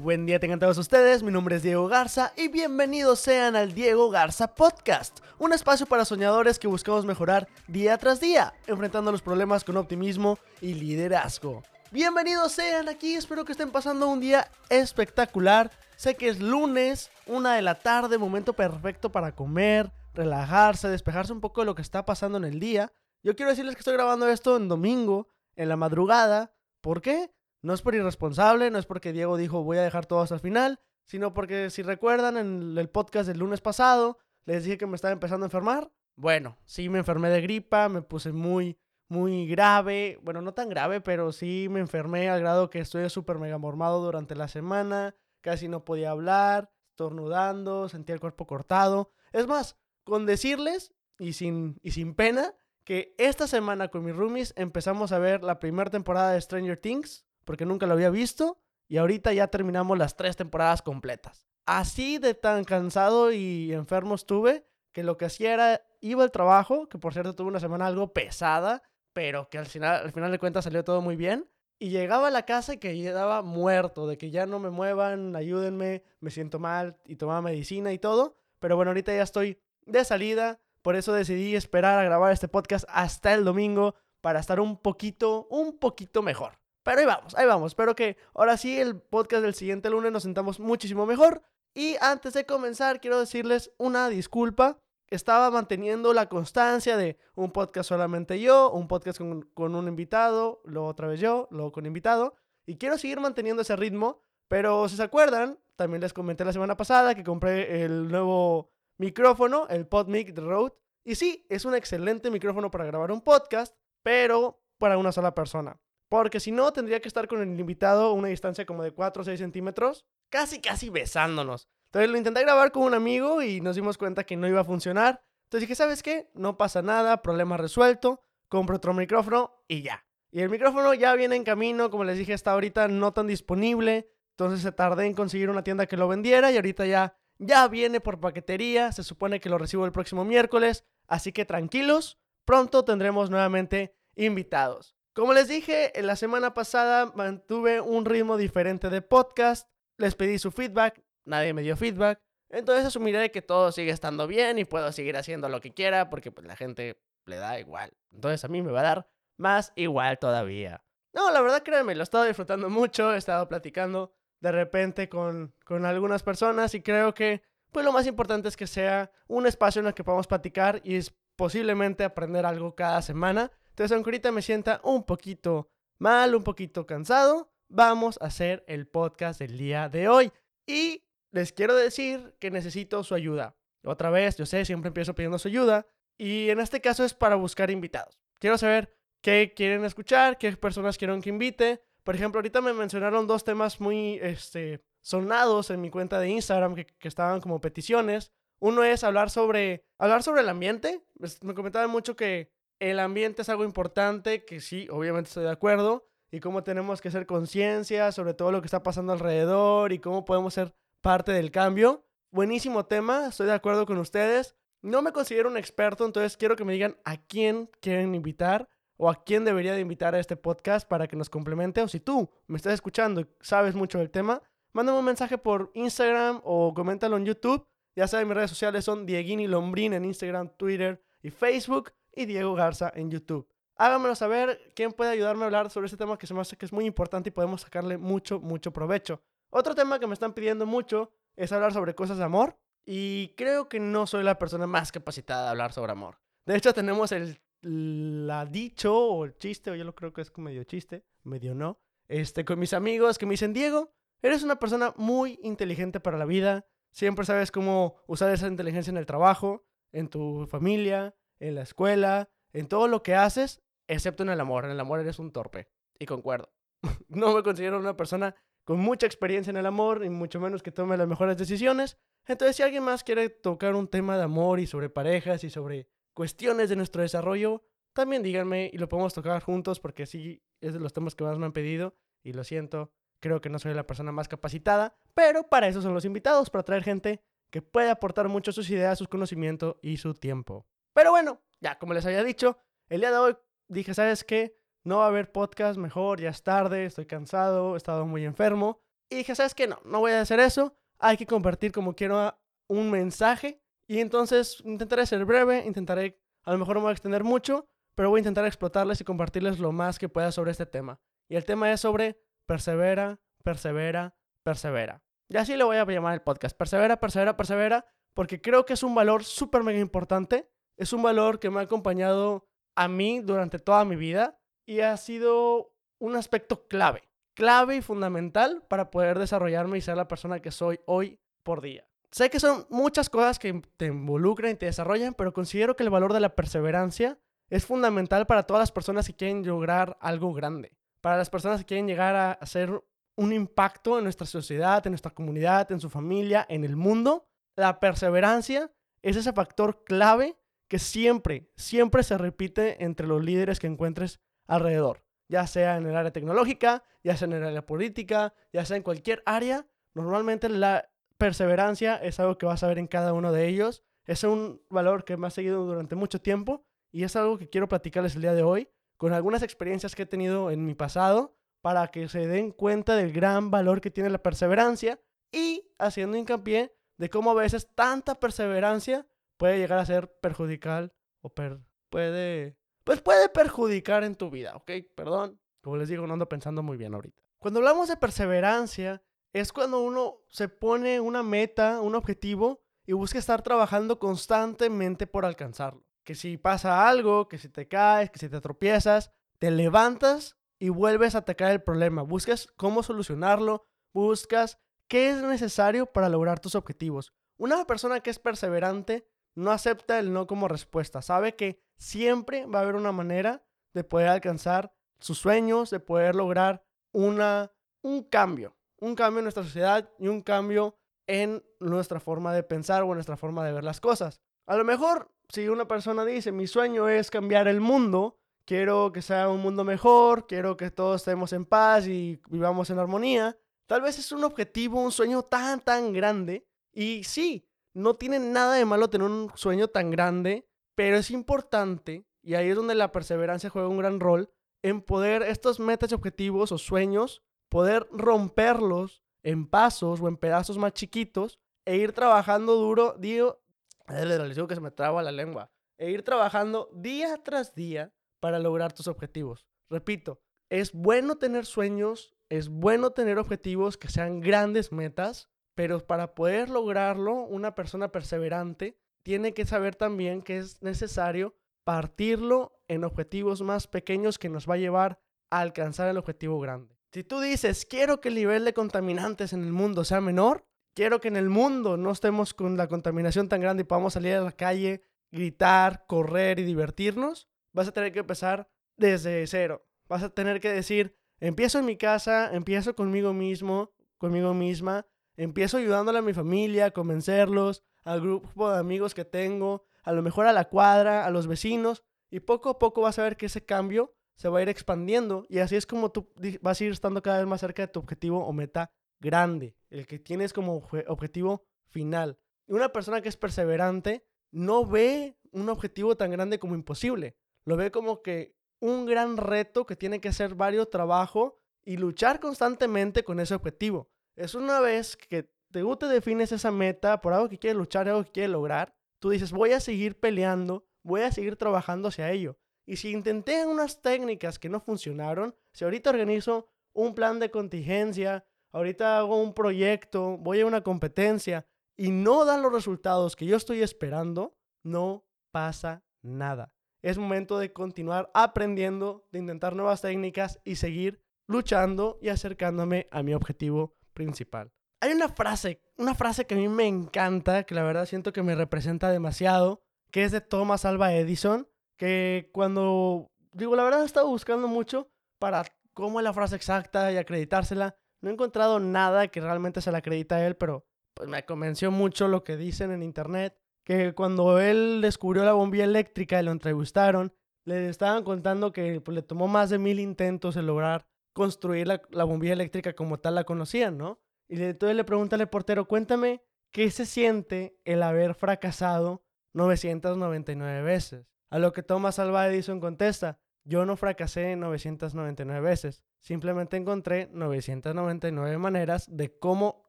buen día tengan todos ustedes, mi nombre es Diego Garza y bienvenidos sean al Diego Garza Podcast, un espacio para soñadores que buscamos mejorar día tras día, enfrentando los problemas con optimismo y liderazgo. Bienvenidos sean aquí, espero que estén pasando un día espectacular, sé que es lunes, una de la tarde, momento perfecto para comer, relajarse, despejarse un poco de lo que está pasando en el día. Yo quiero decirles que estoy grabando esto en domingo, en la madrugada, ¿por qué? No es por irresponsable, no es porque Diego dijo voy a dejar todo hasta el final, sino porque si recuerdan en el podcast del lunes pasado, les dije que me estaba empezando a enfermar. Bueno, sí me enfermé de gripa, me puse muy, muy grave. Bueno, no tan grave, pero sí me enfermé al grado que estoy súper mega mormado durante la semana. Casi no podía hablar, estornudando, sentía el cuerpo cortado. Es más, con decirles, y sin, y sin pena, que esta semana con mis roomies empezamos a ver la primera temporada de Stranger Things porque nunca lo había visto y ahorita ya terminamos las tres temporadas completas. Así de tan cansado y enfermo estuve que lo que hacía era iba al trabajo, que por cierto tuve una semana algo pesada, pero que al final, al final de cuentas salió todo muy bien. Y llegaba a la casa y que quedaba muerto, de que ya no me muevan, ayúdenme, me siento mal y tomaba medicina y todo. Pero bueno, ahorita ya estoy de salida, por eso decidí esperar a grabar este podcast hasta el domingo para estar un poquito, un poquito mejor. Pero ahí vamos, ahí vamos. Espero que ahora sí el podcast del siguiente lunes nos sentamos muchísimo mejor. Y antes de comenzar, quiero decirles una disculpa. Estaba manteniendo la constancia de un podcast solamente yo, un podcast con, un invitado, luego otra vez yo, luego con invitado. Y quiero seguir manteniendo ese ritmo. Pero si se acuerdan, también les comenté la semana pasada que compré el nuevo micrófono, el PodMic de Rode. Y sí, es un excelente micrófono para grabar un podcast, pero para una sola persona. Porque si no, tendría que estar con el invitado a una distancia como de 4 o 6 centímetros, casi, casi besándonos. Entonces lo intenté grabar con un amigo y nos dimos cuenta que no iba a funcionar. Entonces dije, ¿sabes qué? No pasa nada, problema resuelto, compro otro micrófono y ya. Y el micrófono ya viene en camino, como les dije, hasta ahorita no tan disponible. Entonces se tardé en conseguir una tienda que lo vendiera y ahorita ya, ya viene por paquetería. Se supone que lo recibo el próximo miércoles. Así que tranquilos, pronto tendremos nuevamente invitados. Como les dije, en la semana pasada mantuve un ritmo diferente de podcast, les pedí su feedback, nadie me dio feedback, entonces asumiré que todo sigue estando bien y puedo seguir haciendo lo que quiera porque pues, la gente le da igual. Entonces a mí me va a dar más igual todavía. No, la verdad créanme, lo he estado disfrutando mucho, he estado platicando de repente con, con algunas personas y creo que pues lo más importante es que sea un espacio en el que podamos platicar y es posiblemente aprender algo cada semana entonces, aunque ahorita me sienta un poquito mal, un poquito cansado, vamos a hacer el podcast del día de hoy. Y les quiero decir que necesito su ayuda. Otra vez, yo sé, siempre empiezo pidiendo su ayuda. Y en este caso es para buscar invitados. Quiero saber qué quieren escuchar, qué personas quieren que invite. Por ejemplo, ahorita me mencionaron dos temas muy este, sonados en mi cuenta de Instagram que, que estaban como peticiones. Uno es hablar sobre, hablar sobre el ambiente. Me comentaban mucho que el ambiente es algo importante, que sí, obviamente estoy de acuerdo, y cómo tenemos que hacer conciencia sobre todo lo que está pasando alrededor y cómo podemos ser parte del cambio. Buenísimo tema, estoy de acuerdo con ustedes. No me considero un experto, entonces quiero que me digan a quién quieren invitar o a quién debería de invitar a este podcast para que nos complemente. O si tú me estás escuchando y sabes mucho del tema, mándame un mensaje por Instagram o coméntalo en YouTube. Ya saben, mis redes sociales son Dieguini Lombrín en Instagram, Twitter y Facebook y Diego Garza en YouTube. Háganmelo saber quién puede ayudarme a hablar sobre este tema que se me hace que es muy importante y podemos sacarle mucho, mucho provecho. Otro tema que me están pidiendo mucho es hablar sobre cosas de amor y creo que no soy la persona más capacitada de hablar sobre amor. De hecho, tenemos el la dicho o el chiste, o yo lo creo que es medio chiste, medio no, este, con mis amigos que me dicen, Diego, eres una persona muy inteligente para la vida, siempre sabes cómo usar esa inteligencia en el trabajo, en tu familia, en la escuela, en todo lo que haces, excepto en el amor. En el amor eres un torpe. Y concuerdo. no me considero una persona con mucha experiencia en el amor, y mucho menos que tome las mejores decisiones. Entonces, si alguien más quiere tocar un tema de amor y sobre parejas y sobre cuestiones de nuestro desarrollo, también díganme y lo podemos tocar juntos porque sí es de los temas que más me han pedido y lo siento, creo que no soy la persona más capacitada, pero para eso son los invitados, para traer gente que puede aportar mucho sus ideas, sus conocimientos y su tiempo. Pero bueno, ya como les había dicho, el día de hoy dije, ¿sabes qué? No va a haber podcast mejor, ya es tarde, estoy cansado, he estado muy enfermo. Y dije, ¿sabes qué? No, no voy a hacer eso. Hay que compartir como quiero un mensaje. Y entonces intentaré ser breve, intentaré, a lo mejor no me voy a extender mucho, pero voy a intentar explotarles y compartirles lo más que pueda sobre este tema. Y el tema es sobre persevera, persevera, persevera. Y así le voy a llamar el podcast. Persevera, persevera, persevera, porque creo que es un valor súper mega importante. Es un valor que me ha acompañado a mí durante toda mi vida y ha sido un aspecto clave, clave y fundamental para poder desarrollarme y ser la persona que soy hoy por día. Sé que son muchas cosas que te involucran y te desarrollan, pero considero que el valor de la perseverancia es fundamental para todas las personas que quieren lograr algo grande, para las personas que quieren llegar a hacer un impacto en nuestra sociedad, en nuestra comunidad, en su familia, en el mundo, la perseverancia es ese factor clave que siempre, siempre se repite entre los líderes que encuentres alrededor, ya sea en el área tecnológica, ya sea en el área política, ya sea en cualquier área. Normalmente la perseverancia es algo que vas a ver en cada uno de ellos. Es un valor que me ha seguido durante mucho tiempo y es algo que quiero platicarles el día de hoy con algunas experiencias que he tenido en mi pasado para que se den cuenta del gran valor que tiene la perseverancia y haciendo hincapié de cómo a veces tanta perseverancia puede llegar a ser perjudicial o puede pues puede perjudicar en tu vida, ¿ok? Perdón, como les digo, no ando pensando muy bien ahorita. Cuando hablamos de perseverancia, es cuando uno se pone una meta, un objetivo y busca estar trabajando constantemente por alcanzarlo. Que si pasa algo, que si te caes, que si te tropiezas, te levantas y vuelves a atacar el problema. Buscas cómo solucionarlo, buscas qué es necesario para lograr tus objetivos. Una persona que es perseverante no acepta el no como respuesta. Sabe que siempre va a haber una manera de poder alcanzar sus sueños, de poder lograr una, un cambio. Un cambio en nuestra sociedad y un cambio en nuestra forma de pensar o en nuestra forma de ver las cosas. A lo mejor, si una persona dice, mi sueño es cambiar el mundo, quiero que sea un mundo mejor, quiero que todos estemos en paz y vivamos en armonía. Tal vez es un objetivo, un sueño tan, tan grande. Y sí, no tiene nada de malo tener un sueño tan grande, pero es importante, y ahí es donde la perseverancia juega un gran rol, en poder estos metas y objetivos o sueños, poder romperlos en pasos o en pedazos más chiquitos e ir trabajando duro, digo, les digo que se me traba la lengua, e ir trabajando día tras día para lograr tus objetivos. Repito, es bueno tener sueños, es bueno tener objetivos que sean grandes metas, pero para poder lograrlo, una persona perseverante tiene que saber también que es necesario partirlo en objetivos más pequeños que nos va a llevar a alcanzar el objetivo grande. Si tú dices, quiero que el nivel de contaminantes en el mundo sea menor, quiero que en el mundo no estemos con la contaminación tan grande y podamos salir a la calle, gritar, correr y divertirnos, vas a tener que empezar desde cero. Vas a tener que decir, empiezo en mi casa, empiezo conmigo mismo, conmigo misma, empiezo ayudándole a mi familia, a convencerlos, al grupo de amigos que tengo, a lo mejor a la cuadra, a los vecinos, y poco a poco vas a ver que ese cambio se va a ir expandiendo y así es como tú vas a ir estando cada vez más cerca de tu objetivo o meta grande, el que tienes como objetivo final. Y una persona que es perseverante no ve un objetivo tan grande como imposible, lo ve como que un gran reto que tiene que hacer varios trabajos y luchar constantemente con ese objetivo. Es una vez que tú te defines esa meta por algo que quieres luchar, algo que quieres lograr, tú dices, voy a seguir peleando, voy a seguir trabajando hacia ello. Y si intenté unas técnicas que no funcionaron, si ahorita organizo un plan de contingencia, ahorita hago un proyecto, voy a una competencia y no dan los resultados que yo estoy esperando, no pasa nada es momento de continuar aprendiendo, de intentar nuevas técnicas y seguir luchando y acercándome a mi objetivo principal. Hay una frase, una frase que a mí me encanta, que la verdad siento que me representa demasiado, que es de Thomas Alva Edison, que cuando, digo, la verdad he estado buscando mucho para cómo es la frase exacta y acreditársela. No he encontrado nada que realmente se la acredita a él, pero pues me convenció mucho lo que dicen en internet que cuando él descubrió la bombilla eléctrica y lo entrevistaron, le estaban contando que pues, le tomó más de mil intentos en lograr construir la, bombilla eléctrica como tal la conocían, ¿no? Y entonces le pregunta al portero, cuéntame, ¿qué se siente el haber fracasado 999 veces? A lo que Thomas Alva Edison contesta, Yo no fracasé 999 veces, simplemente encontré 999 maneras de cómo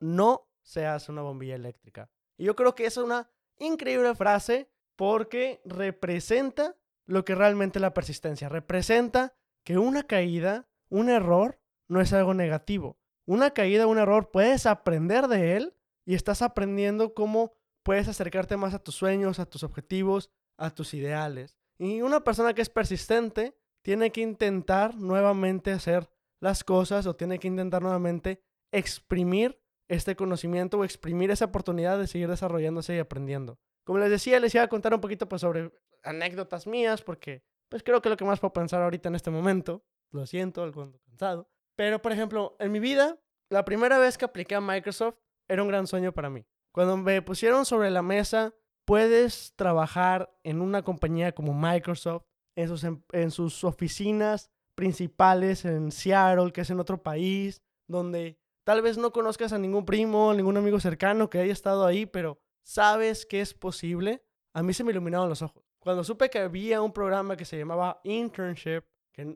no se hace una bombilla eléctrica. Y yo creo que es una increíble frase porque representa lo que realmente la persistencia, representa que una caída, un error, no es algo negativo. Una caída, un error, puedes aprender de él y estás aprendiendo cómo puedes acercarte más a tus sueños, a tus objetivos, a tus ideales. Y una persona que es persistente tiene que intentar nuevamente hacer las cosas o tiene que intentar nuevamente exprimir este conocimiento o exprimir esa oportunidad de seguir desarrollándose y aprendiendo. Como les decía, les iba a contar un poquito pues, sobre anécdotas mías porque pues creo que es lo que más puedo pensar ahorita en este momento. Lo siento, algo cansado. Pero, por ejemplo, en mi vida, la primera vez que apliqué a Microsoft era un gran sueño para mí. Cuando me pusieron sobre la mesa, puedes trabajar en una compañía como Microsoft, en sus, em, en sus oficinas principales en Seattle, que es en otro país, donde tal vez no conozcas a ningún primo, ningún amigo cercano que haya estado ahí, pero sabes que es posible. A mí se me iluminaron los ojos. Cuando supe que había un programa que se llamaba internship,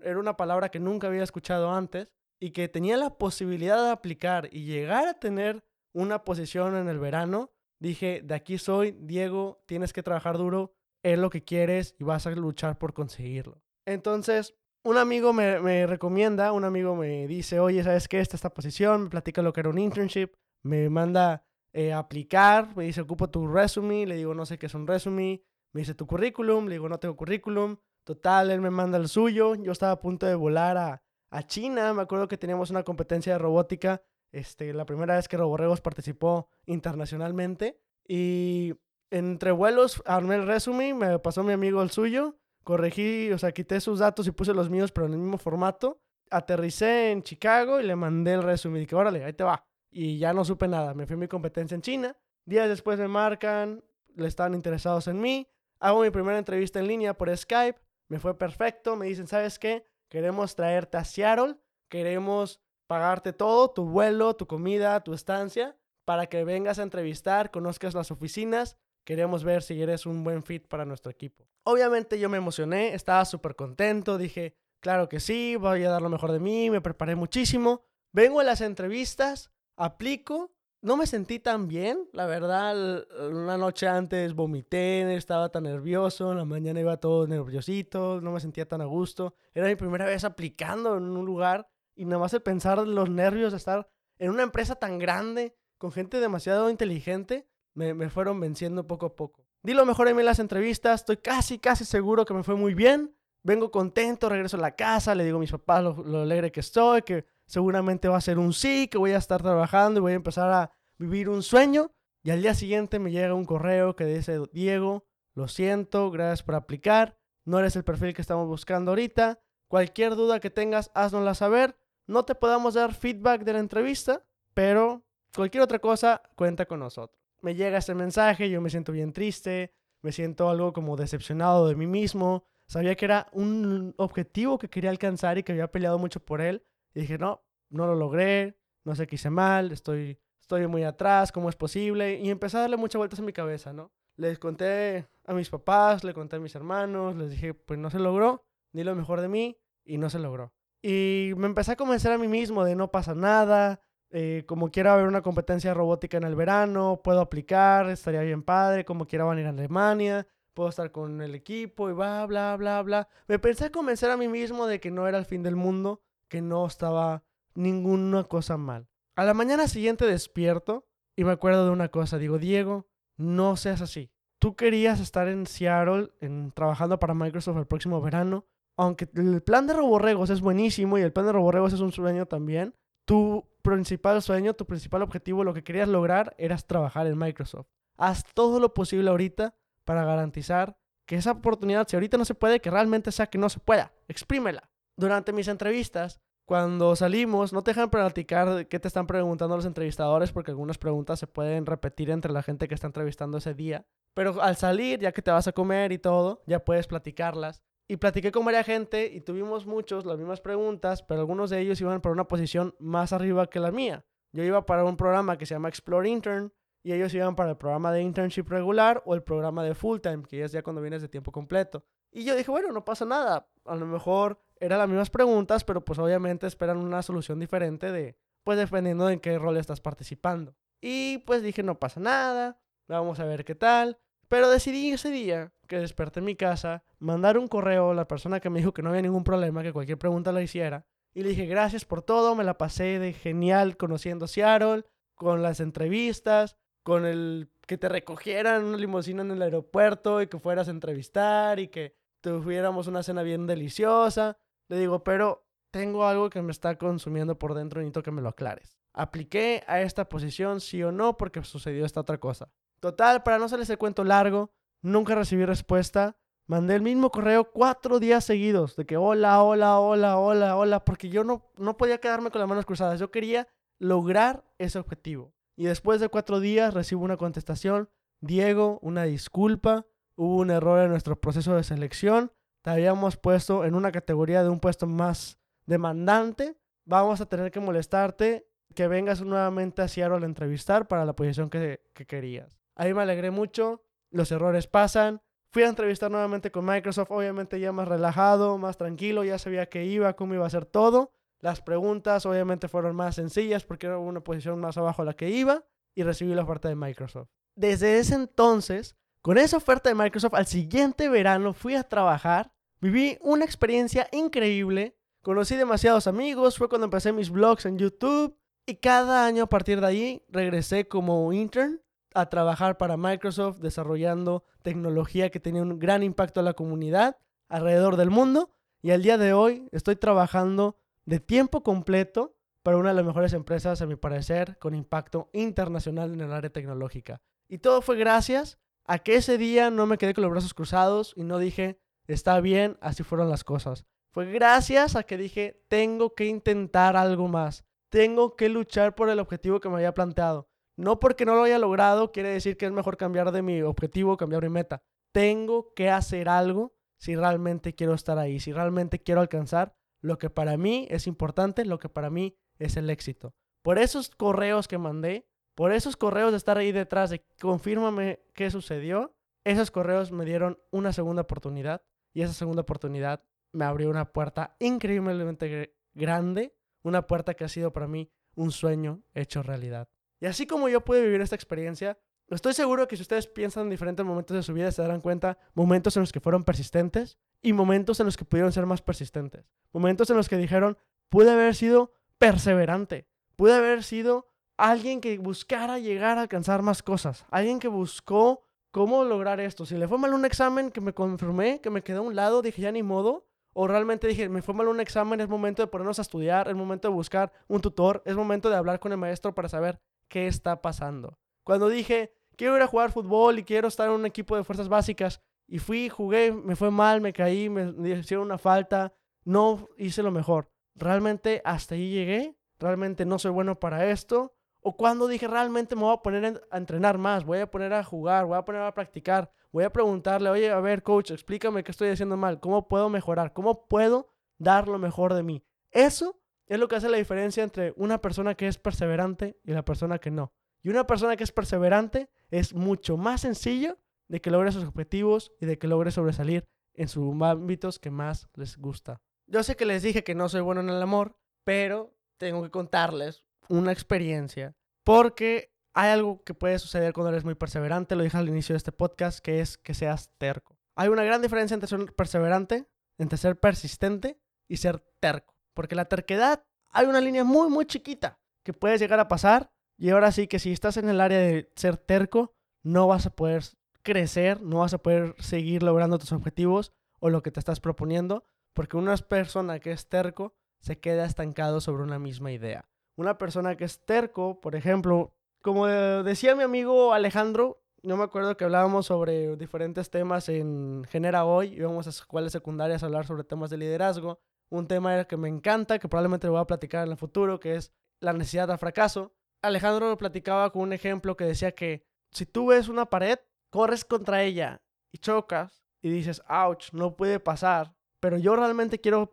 era una palabra que nunca había escuchado antes, y que tenía la posibilidad de aplicar y llegar a tener una posición en el verano, dije, de aquí soy, Diego, tienes que trabajar duro, es lo que quieres y vas a luchar por conseguirlo. Entonces, un amigo me, recomienda, un amigo me dice, oye, ¿sabes qué? Esta esta posición, me platica lo que era un internship, me manda eh, aplicar, me dice, ocupo tu resume, le digo, no sé qué es un resume, me dice tu currículum, le digo, no tengo currículum, total, él me manda el suyo, yo estaba a punto de volar a, a China, me acuerdo que teníamos una competencia de robótica, este, la primera vez que Roborregos participó internacionalmente, y entre vuelos armé el resume, me pasó mi amigo el suyo, corregí, o sea, quité sus datos y puse los míos, pero en el mismo formato. Aterricé en Chicago y le mandé el resumen. Dije, órale, ahí te va. Y ya no supe nada. Me fui a mi competencia en China. Días después me marcan, le estaban interesados en mí. Hago mi primera entrevista en línea por Skype. Me fue perfecto. Me dicen, ¿sabes qué? Queremos traerte a Seattle. Queremos pagarte todo, tu vuelo, tu comida, tu estancia, para que vengas a entrevistar, conozcas las oficinas Queremos ver si eres un buen fit para nuestro equipo. Obviamente yo me emocioné, estaba súper contento, dije, claro que sí, voy a dar lo mejor de mí, me preparé muchísimo. Vengo a las entrevistas, aplico, no me sentí tan bien, la verdad, una noche antes vomité, estaba tan nervioso, en la mañana iba todo nerviosito, no me sentía tan a gusto. Era mi primera vez aplicando en un lugar y nada más el pensar los nervios de estar en una empresa tan grande, con gente demasiado inteligente, me, fueron venciendo poco a poco. Di lo mejor en mí las entrevistas, estoy casi, casi seguro que me fue muy bien. Vengo contento, regreso a la casa, le digo a mis papás lo, alegre que estoy, que seguramente va a ser un sí, que voy a estar trabajando y voy a empezar a vivir un sueño. Y al día siguiente me llega un correo que dice, Diego, lo siento, gracias por aplicar, no eres el perfil que estamos buscando ahorita. Cualquier duda que tengas, haznosla saber. No te podamos dar feedback de la entrevista, pero cualquier otra cosa, cuenta con nosotros me llega ese mensaje, yo me siento bien triste, me siento algo como decepcionado de mí mismo. Sabía que era un objetivo que quería alcanzar y que había peleado mucho por él. Y dije, no, no lo logré, no sé qué hice mal, estoy, estoy muy atrás, ¿cómo es posible? Y empecé a darle muchas vueltas en mi cabeza, ¿no? Les conté a mis papás, le conté a mis hermanos, les dije, pues no se logró, ni lo mejor de mí, y no se logró. Y me empecé a convencer a mí mismo de no pasa nada, eh, como quiera haber una competencia robótica en el verano, puedo aplicar, estaría bien padre, como quiera van a ir a Alemania, puedo estar con el equipo y bla, bla, bla, bla. Me pensé a convencer a mí mismo de que no era el fin del mundo, que no estaba ninguna cosa mal. A la mañana siguiente despierto y me acuerdo de una cosa, digo, Diego, no seas así. Tú querías estar en Seattle en, trabajando para Microsoft el próximo verano, aunque el plan de Roborregos es buenísimo y el plan de Roborregos es un sueño también, tu principal sueño, tu principal objetivo, lo que querías lograr era trabajar en Microsoft. Haz todo lo posible ahorita para garantizar que esa oportunidad, si ahorita no se puede, que realmente sea que no se pueda. Exprímela. Durante mis entrevistas, cuando salimos, no te dejan platicar qué te están preguntando los entrevistadores, porque algunas preguntas se pueden repetir entre la gente que está entrevistando ese día. Pero al salir, ya que te vas a comer y todo, ya puedes platicarlas. Y platiqué con varias gente y tuvimos muchos las mismas preguntas, pero algunos de ellos iban para una posición más arriba que la mía. Yo iba para un programa que se llama Explore Intern y ellos iban para el programa de internship regular o el programa de full time, que es ya cuando vienes de tiempo completo. Y yo dije, bueno, no pasa nada. A lo mejor eran las mismas preguntas, pero pues obviamente esperan una solución diferente de, pues dependiendo de en qué rol estás participando. Y pues dije, no pasa nada, vamos a ver qué tal. Pero decidí ese día que desperté en mi casa, mandar un correo a la persona que me dijo que no había ningún problema, que cualquier pregunta la hiciera. Y le dije, gracias por todo, me la pasé de genial conociendo Seattle, con las entrevistas, con el que te recogieran una limusina en el aeropuerto y que fueras a entrevistar y que tuviéramos una cena bien deliciosa. Le digo, pero tengo algo que me está consumiendo por dentro necesito que me lo aclares. ¿Apliqué a esta posición sí o no porque sucedió esta otra cosa? Total, para no hacerles el cuento largo, nunca recibí respuesta. Mandé el mismo correo cuatro días seguidos de que hola, hola, hola, hola, hola, porque yo no, no podía quedarme con las manos cruzadas. Yo quería lograr ese objetivo. Y después de cuatro días recibo una contestación. Diego, una disculpa. Hubo un error en nuestro proceso de selección. Te habíamos puesto en una categoría de un puesto más demandante. Vamos a tener que molestarte que vengas nuevamente a Seattle a entrevistar para la posición que, que querías. Ahí me alegré mucho. Los errores pasan. Fui a entrevistar nuevamente con Microsoft, obviamente ya más relajado, más tranquilo, ya sabía que iba, cómo iba a ser todo. Las preguntas obviamente fueron más sencillas porque era una posición más abajo a la que iba y recibí la oferta de Microsoft. Desde ese entonces, con esa oferta de Microsoft, al siguiente verano fui a trabajar, viví una experiencia increíble, conocí demasiados amigos, fue cuando empecé mis blogs en YouTube y cada año a partir de ahí regresé como intern a trabajar para Microsoft desarrollando tecnología que tenía un gran impacto a la comunidad alrededor del mundo. Y al día de hoy estoy trabajando de tiempo completo para una de las mejores empresas, a mi parecer, con impacto internacional en el área tecnológica. Y todo fue gracias a que ese día no me quedé con los brazos cruzados y no dije, está bien, así fueron las cosas. Fue gracias a que dije, tengo que intentar algo más. Tengo que luchar por el objetivo que me había planteado. No porque no lo haya logrado quiere decir que es mejor cambiar de mi objetivo, cambiar mi meta. Tengo que hacer algo si realmente quiero estar ahí, si realmente quiero alcanzar lo que para mí es importante, lo que para mí es el éxito. Por esos correos que mandé, por esos correos de estar ahí detrás de confírmame qué sucedió, esos correos me dieron una segunda oportunidad y esa segunda oportunidad me abrió una puerta increíblemente grande, una puerta que ha sido para mí un sueño hecho realidad. Y así como yo pude vivir esta experiencia, estoy seguro que si ustedes piensan en diferentes momentos de su vida se darán cuenta momentos en los que fueron persistentes y momentos en los que pudieron ser más persistentes. Momentos en los que dijeron, pude haber sido perseverante, pude haber sido alguien que buscara llegar a alcanzar más cosas, alguien que buscó cómo lograr esto. Si le fue mal un examen que me confirmé, que me quedé a un lado, dije ya ni modo. O realmente dije, me fue mal un examen, es momento de ponernos a estudiar, es momento de buscar un tutor, es momento de hablar con el maestro para saber qué está pasando. Cuando dije, quiero ir a jugar fútbol y quiero estar en un equipo de fuerzas básicas, y fui, jugué, me fue mal, me caí, me hicieron una falta, no hice lo mejor. Realmente hasta ahí llegué, realmente no soy bueno para esto. O cuando dije, realmente me voy a poner a entrenar más, voy a poner a jugar, voy a poner a practicar, voy a preguntarle, oye, a ver, coach, explícame qué estoy haciendo mal, cómo puedo mejorar, cómo puedo dar lo mejor de mí. Eso es lo que hace la diferencia entre una persona que es perseverante y la persona que no. Y una persona que es perseverante es mucho más sencillo de que logre sus objetivos y de que logre sobresalir en sus ámbitos que más les gusta. Yo sé que les dije que no soy bueno en el amor, pero tengo que contarles una experiencia porque hay algo que puede suceder cuando eres muy perseverante, lo dije al inicio de este podcast, que es que seas terco. Hay una gran diferencia entre ser perseverante, entre ser persistente y ser terco. Porque la terquedad hay una línea muy, muy chiquita que puedes llegar a pasar. Y ahora sí que si estás en el área de ser terco, no vas a poder crecer, no vas a poder seguir logrando tus objetivos o lo que te estás proponiendo. Porque una persona que es terco se queda estancado sobre una misma idea. Una persona que es terco, por ejemplo, como decía mi amigo Alejandro, no me acuerdo que hablábamos sobre diferentes temas en Genera Hoy, íbamos a escuelas secundarias a hablar sobre temas de liderazgo un tema que me encanta, que probablemente voy a platicar en el futuro, que es la necesidad de fracaso. Alejandro lo platicaba con un ejemplo que decía que si tú ves una pared, corres contra ella y chocas y dices, ouch, no puede pasar, pero yo realmente quiero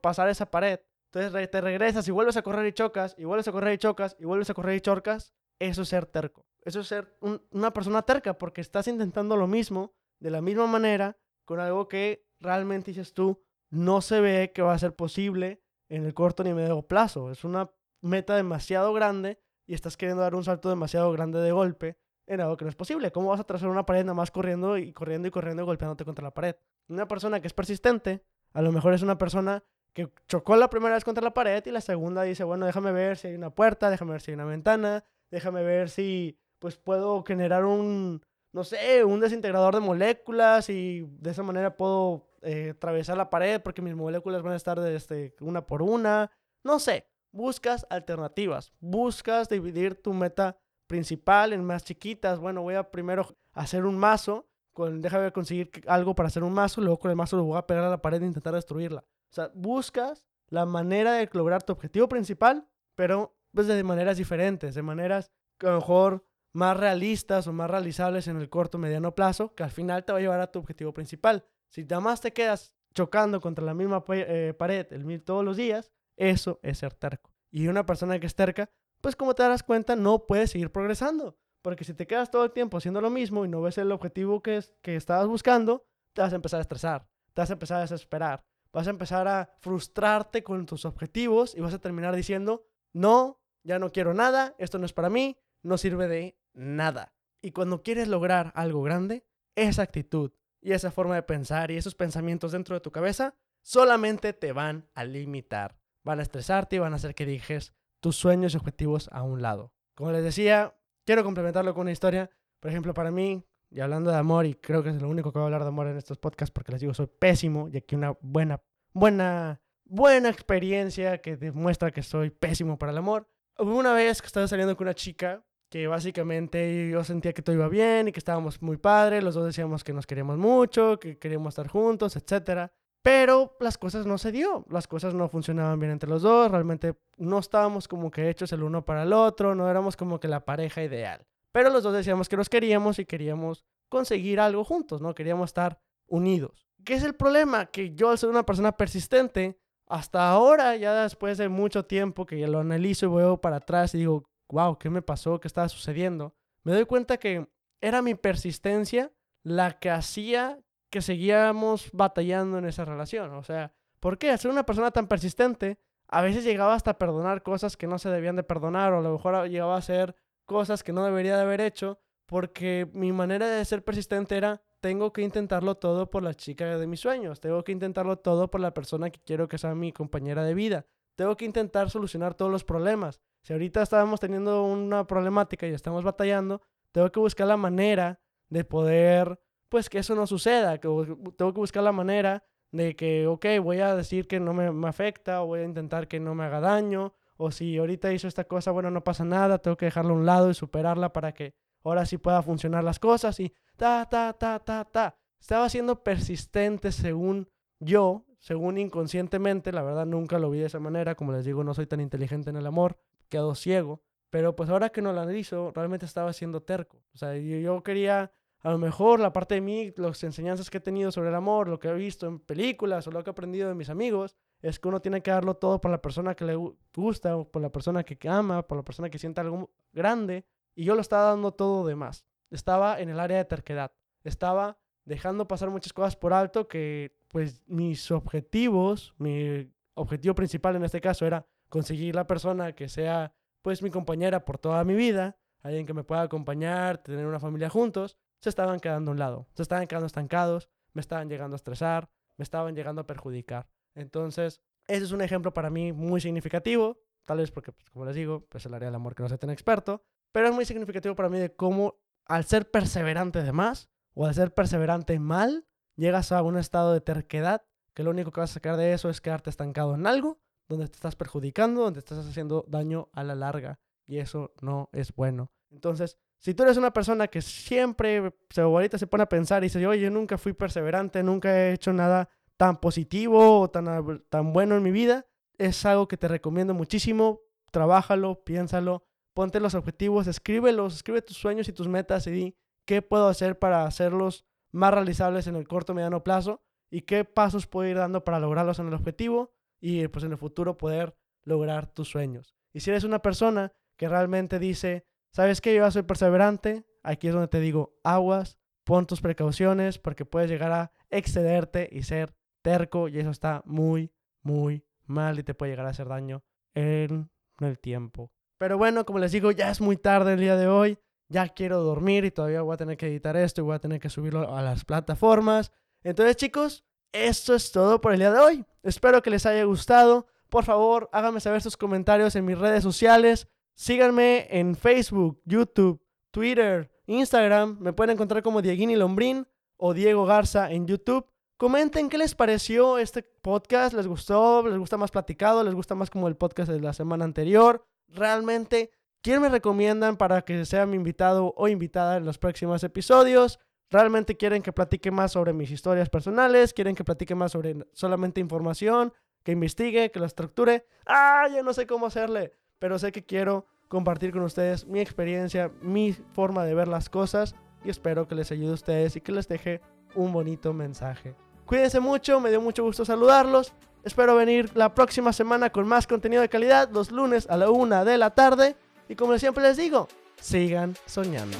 pasar esa pared. Entonces te regresas y vuelves a correr y chocas, y vuelves a correr y chocas, y vuelves a correr y chocas. Eso es ser terco. Eso es ser una persona terca porque estás intentando lo mismo, de la misma manera, con algo que realmente dices tú, no se ve que va a ser posible en el corto ni medio plazo. Es una meta demasiado grande y estás queriendo dar un salto demasiado grande de golpe en algo que no es posible. ¿Cómo vas a trazar una pared nada más corriendo y corriendo y corriendo y golpeándote contra la pared? Una persona que es persistente, a lo mejor es una persona que chocó la primera vez contra la pared y la segunda dice, bueno, déjame ver si hay una puerta, déjame ver si hay una ventana, déjame ver si pues puedo generar un, no sé, un desintegrador de moléculas y de esa manera puedo eh, atravesar la pared porque mis moléculas van a estar de este, una por una. No sé, buscas alternativas, buscas dividir tu meta principal en más chiquitas. Bueno, voy a primero hacer un mazo, con, déjame conseguir algo para hacer un mazo, luego con el mazo lo voy a pegar a la pared e intentar destruirla. O sea, buscas la manera de lograr tu objetivo principal, pero pues de maneras diferentes, de maneras que a lo mejor más realistas o más realizables en el corto mediano plazo, que al final te va a llevar a tu objetivo principal. Si nada más te quedas chocando contra la misma eh, pared el todos los días, eso es ser terco. Y una persona que es terca, pues como te darás cuenta, no puede seguir progresando. Porque si te quedas todo el tiempo haciendo lo mismo y no ves el objetivo que, es, que estabas buscando, te vas a empezar a estresar, te vas a empezar a desesperar, vas a empezar a frustrarte con tus objetivos y vas a terminar diciendo, no, ya no quiero nada, esto no es para mí, no sirve de nada. Y cuando quieres lograr algo grande, esa actitud y esa forma de pensar y esos pensamientos dentro de tu cabeza solamente te van a limitar. Van a estresarte y van a hacer que dejes tus sueños y objetivos a un lado. Como les decía, quiero complementarlo con una historia. Por ejemplo, para mí, y hablando de amor, y creo que es lo único que voy a hablar de amor en estos podcasts porque les digo, soy pésimo y aquí una buena, buena, buena experiencia que demuestra que soy pésimo para el amor. Hubo una vez que estaba saliendo con una chica que básicamente yo sentía que todo iba bien y que estábamos muy padres, los dos decíamos que nos queríamos mucho, que queríamos estar juntos, etc. Pero las cosas no se dio, las cosas no funcionaban bien entre los dos, realmente no estábamos como que hechos el uno para el otro, no éramos como que la pareja ideal. Pero los dos decíamos que nos queríamos y queríamos conseguir algo juntos, ¿no? Queríamos estar unidos. ¿Qué es el problema? Que yo al ser una persona persistente, hasta ahora, ya después de mucho tiempo que ya lo analizo y veo para atrás y digo, wow, ¿qué me pasó? ¿Qué estaba sucediendo? Me doy cuenta que era mi persistencia la que hacía que seguíamos batallando en esa relación. O sea, ¿por qué? Al ser una persona tan persistente, a veces llegaba hasta perdonar cosas que no se debían de perdonar o a lo mejor llegaba a hacer cosas que no debería de haber hecho porque mi manera de ser persistente era tengo que intentarlo todo por la chica de mis sueños, tengo que intentarlo todo por la persona que quiero que sea mi compañera de vida, tengo que intentar solucionar todos los problemas. Si ahorita estábamos teniendo una problemática y estamos batallando, tengo que buscar la manera de poder, pues que eso no suceda. Que tengo que buscar la manera de que, ok, voy a decir que no me, me, afecta o voy a intentar que no me haga daño. O si ahorita hizo esta cosa, bueno, no pasa nada, tengo que dejarlo a un lado y superarla para que ahora sí pueda funcionar las cosas. Y ta, ta, ta, ta, ta. Estaba siendo persistente según yo, según inconscientemente, la verdad nunca lo vi de esa manera, como les digo, no soy tan inteligente en el amor, quedó ciego, pero pues ahora que no lo analizo, realmente estaba siendo terco. O sea, yo, quería, a lo mejor la parte de mí, las enseñanzas que he tenido sobre el amor, lo que he visto en películas o lo que he aprendido de mis amigos, es que uno tiene que darlo todo por la persona que le gusta, o por la persona que ama, por la persona que siente algo grande, y yo lo estaba dando todo de más. Estaba en el área de terquedad, estaba dejando pasar muchas cosas por alto que pues mis objetivos, mi objetivo principal en este caso era conseguir la persona que sea pues mi compañera por toda mi vida, alguien que me pueda acompañar, tener una familia juntos, se estaban quedando a un lado, se estaban quedando estancados, me estaban llegando a estresar, me estaban llegando a perjudicar. Entonces, ese es un ejemplo para mí muy significativo, tal vez porque, pues, como les digo, pues el área del amor que no soy tan experto, pero es muy significativo para mí de cómo al ser perseverante de más o al ser perseverante mal, llegas a un estado de terquedad que lo único que vas a sacar de eso es quedarte estancado en algo, donde te estás perjudicando, donde estás haciendo daño a la larga. Y eso no es bueno. Entonces, si tú eres una persona que siempre se, se pone a pensar y dice, oye, nunca fui perseverante, nunca he hecho nada tan positivo o tan, tan bueno en mi vida, es algo que te recomiendo muchísimo. Trabájalo, piénsalo, ponte los objetivos, escríbelos, escribe tus sueños y tus metas y di qué puedo hacer para hacerlos más realizables en el corto mediano plazo y qué pasos puedo ir dando para lograrlos en el objetivo y pues en el futuro poder lograr tus sueños. Y si eres una persona que realmente dice, ¿sabes qué? Yo soy perseverante, aquí es donde te digo, aguas, pon tus precauciones porque puedes llegar a excederte y ser terco y eso está muy, muy mal y te puede llegar a hacer daño en el tiempo. Pero bueno, como les digo, ya es muy tarde el día de hoy, ya quiero dormir y todavía voy a tener que editar esto y voy a tener que subirlo a las plataformas. Entonces chicos, esto es todo por el día de hoy. Espero que les haya gustado. Por favor, háganme saber sus comentarios en mis redes sociales. Síganme en Facebook, YouTube, Twitter, Instagram. Me pueden encontrar como Dieguini Lombrín o Diego Garza en YouTube. Comenten qué les pareció este podcast. ¿Les gustó? ¿Les gusta más platicado? ¿Les gusta más como el podcast de la semana anterior? Realmente, ¿quién me recomiendan para que sea mi invitado o invitada en los próximos episodios? ¿Realmente quieren que platique más sobre mis historias personales? ¿Quieren que platique más sobre solamente información? ¿Que investigue? ¿Que lo estructure? Ah, ya no sé cómo hacerle, pero sé que quiero compartir con ustedes mi experiencia, mi forma de ver las cosas y espero que les ayude a ustedes y que les deje un bonito mensaje. Cuídense mucho, me dio mucho gusto saludarlos. Espero venir la próxima semana con más contenido de calidad, los lunes a la una de la tarde. Y como siempre les digo, sigan soñando.